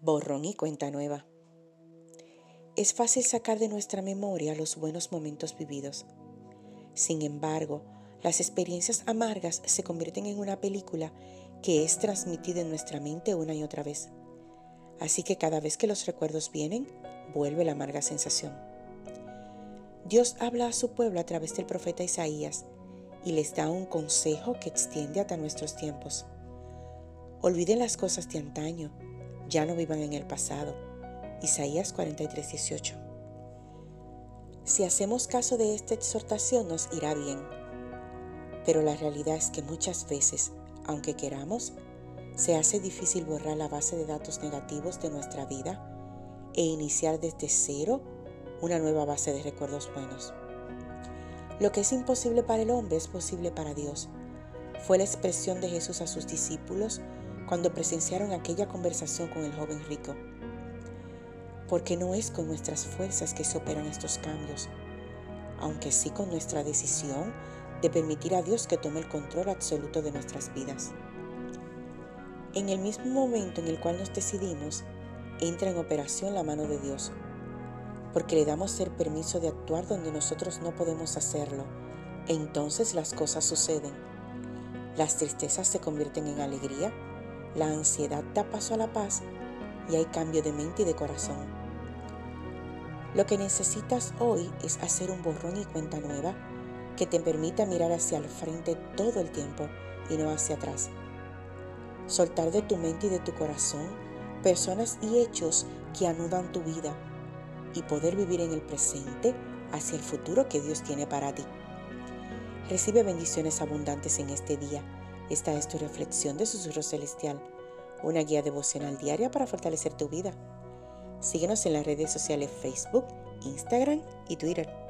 Borrón y cuenta nueva. Es fácil sacar de nuestra memoria los buenos momentos vividos. Sin embargo, las experiencias amargas se convierten en una película que es transmitida en nuestra mente una y otra vez. Así que cada vez que los recuerdos vienen, vuelve la amarga sensación. Dios habla a su pueblo a través del profeta Isaías y les da un consejo que extiende hasta nuestros tiempos. Olviden las cosas de antaño ya no vivan en el pasado. Isaías 43, 18. Si hacemos caso de esta exhortación nos irá bien, pero la realidad es que muchas veces, aunque queramos, se hace difícil borrar la base de datos negativos de nuestra vida e iniciar desde cero una nueva base de recuerdos buenos. Lo que es imposible para el hombre es posible para Dios. Fue la expresión de Jesús a sus discípulos cuando presenciaron aquella conversación con el joven rico. Porque no es con nuestras fuerzas que se operan estos cambios, aunque sí con nuestra decisión de permitir a Dios que tome el control absoluto de nuestras vidas. En el mismo momento en el cual nos decidimos, entra en operación la mano de Dios, porque le damos el permiso de actuar donde nosotros no podemos hacerlo, entonces las cosas suceden. Las tristezas se convierten en alegría la ansiedad da paso a la paz y hay cambio de mente y de corazón. Lo que necesitas hoy es hacer un borrón y cuenta nueva que te permita mirar hacia el frente todo el tiempo y no hacia atrás. Soltar de tu mente y de tu corazón personas y hechos que anudan tu vida y poder vivir en el presente hacia el futuro que Dios tiene para ti. Recibe bendiciones abundantes en este día esta es tu reflexión de Susurro Celestial, una guía devocional diaria para fortalecer tu vida. Síguenos en las redes sociales Facebook, Instagram y Twitter.